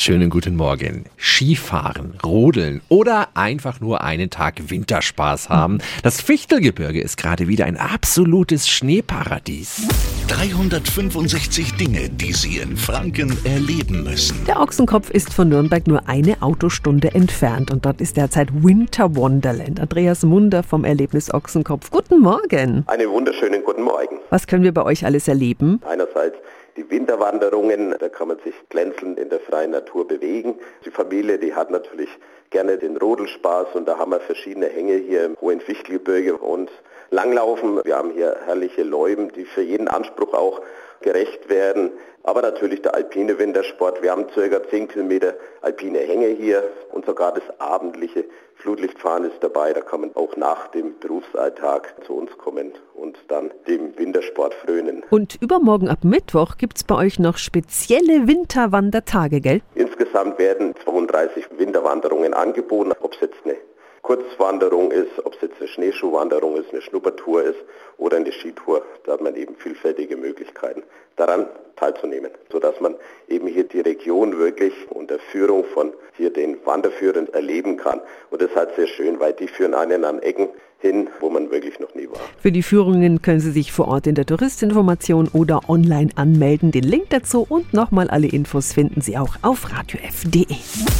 Schönen guten Morgen. Skifahren, rodeln oder einfach nur einen Tag Winterspaß haben. Das Fichtelgebirge ist gerade wieder ein absolutes Schneeparadies. 365 Dinge, die Sie in Franken erleben müssen. Der Ochsenkopf ist von Nürnberg nur eine Autostunde entfernt und dort ist derzeit Winter Wonderland. Andreas Munder vom Erlebnis Ochsenkopf. Guten Morgen. Einen wunderschönen guten Morgen. Was können wir bei euch alles erleben? Einerseits die Winterwanderungen, da kann man sich glänzend in der freien Natur bewegen. Die Familie, die hat natürlich gerne den Rodelspaß und da haben wir verschiedene Hänge hier im hohen Fichtelgebirge und Langlaufen. Wir haben hier herrliche Läuben, die für jeden Anspruch auch gerecht werden. Aber natürlich der alpine Wintersport. Wir haben ca. 10 Kilometer alpine Hänge hier und sogar das abendliche Flutlichtfahren ist dabei. Da kann man auch nach dem Berufsalltag zu uns kommen und dann dem Wintersport frönen. Und übermorgen ab Mittwoch gibt es bei euch noch spezielle Winterwandertage, gell? Insgesamt werden 32 Winterwanderungen angeboten. Ob es jetzt eine Kurzwanderung ist, ob es jetzt eine Schneeschuhwanderung ist, eine Schnuppertour ist oder eine Skitour. Da hat man eben vielfältige Möglichkeiten, daran teilzunehmen, sodass man eben hier die Region wirklich unter Führung von hier den Wanderführern erleben kann. Und das ist halt sehr schön, weil die führen einen an Ecken hin, wo man wirklich noch nie war. Für die Führungen können Sie sich vor Ort in der Touristinformation oder online anmelden. Den Link dazu und nochmal alle Infos finden Sie auch auf radiof.de.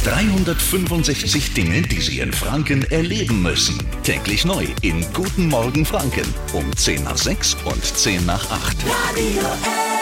365 Dinge, die Sie in Franken erleben müssen. Täglich neu in Guten Morgen Franken um 10 nach 6 und 10 nach 8. Radio F.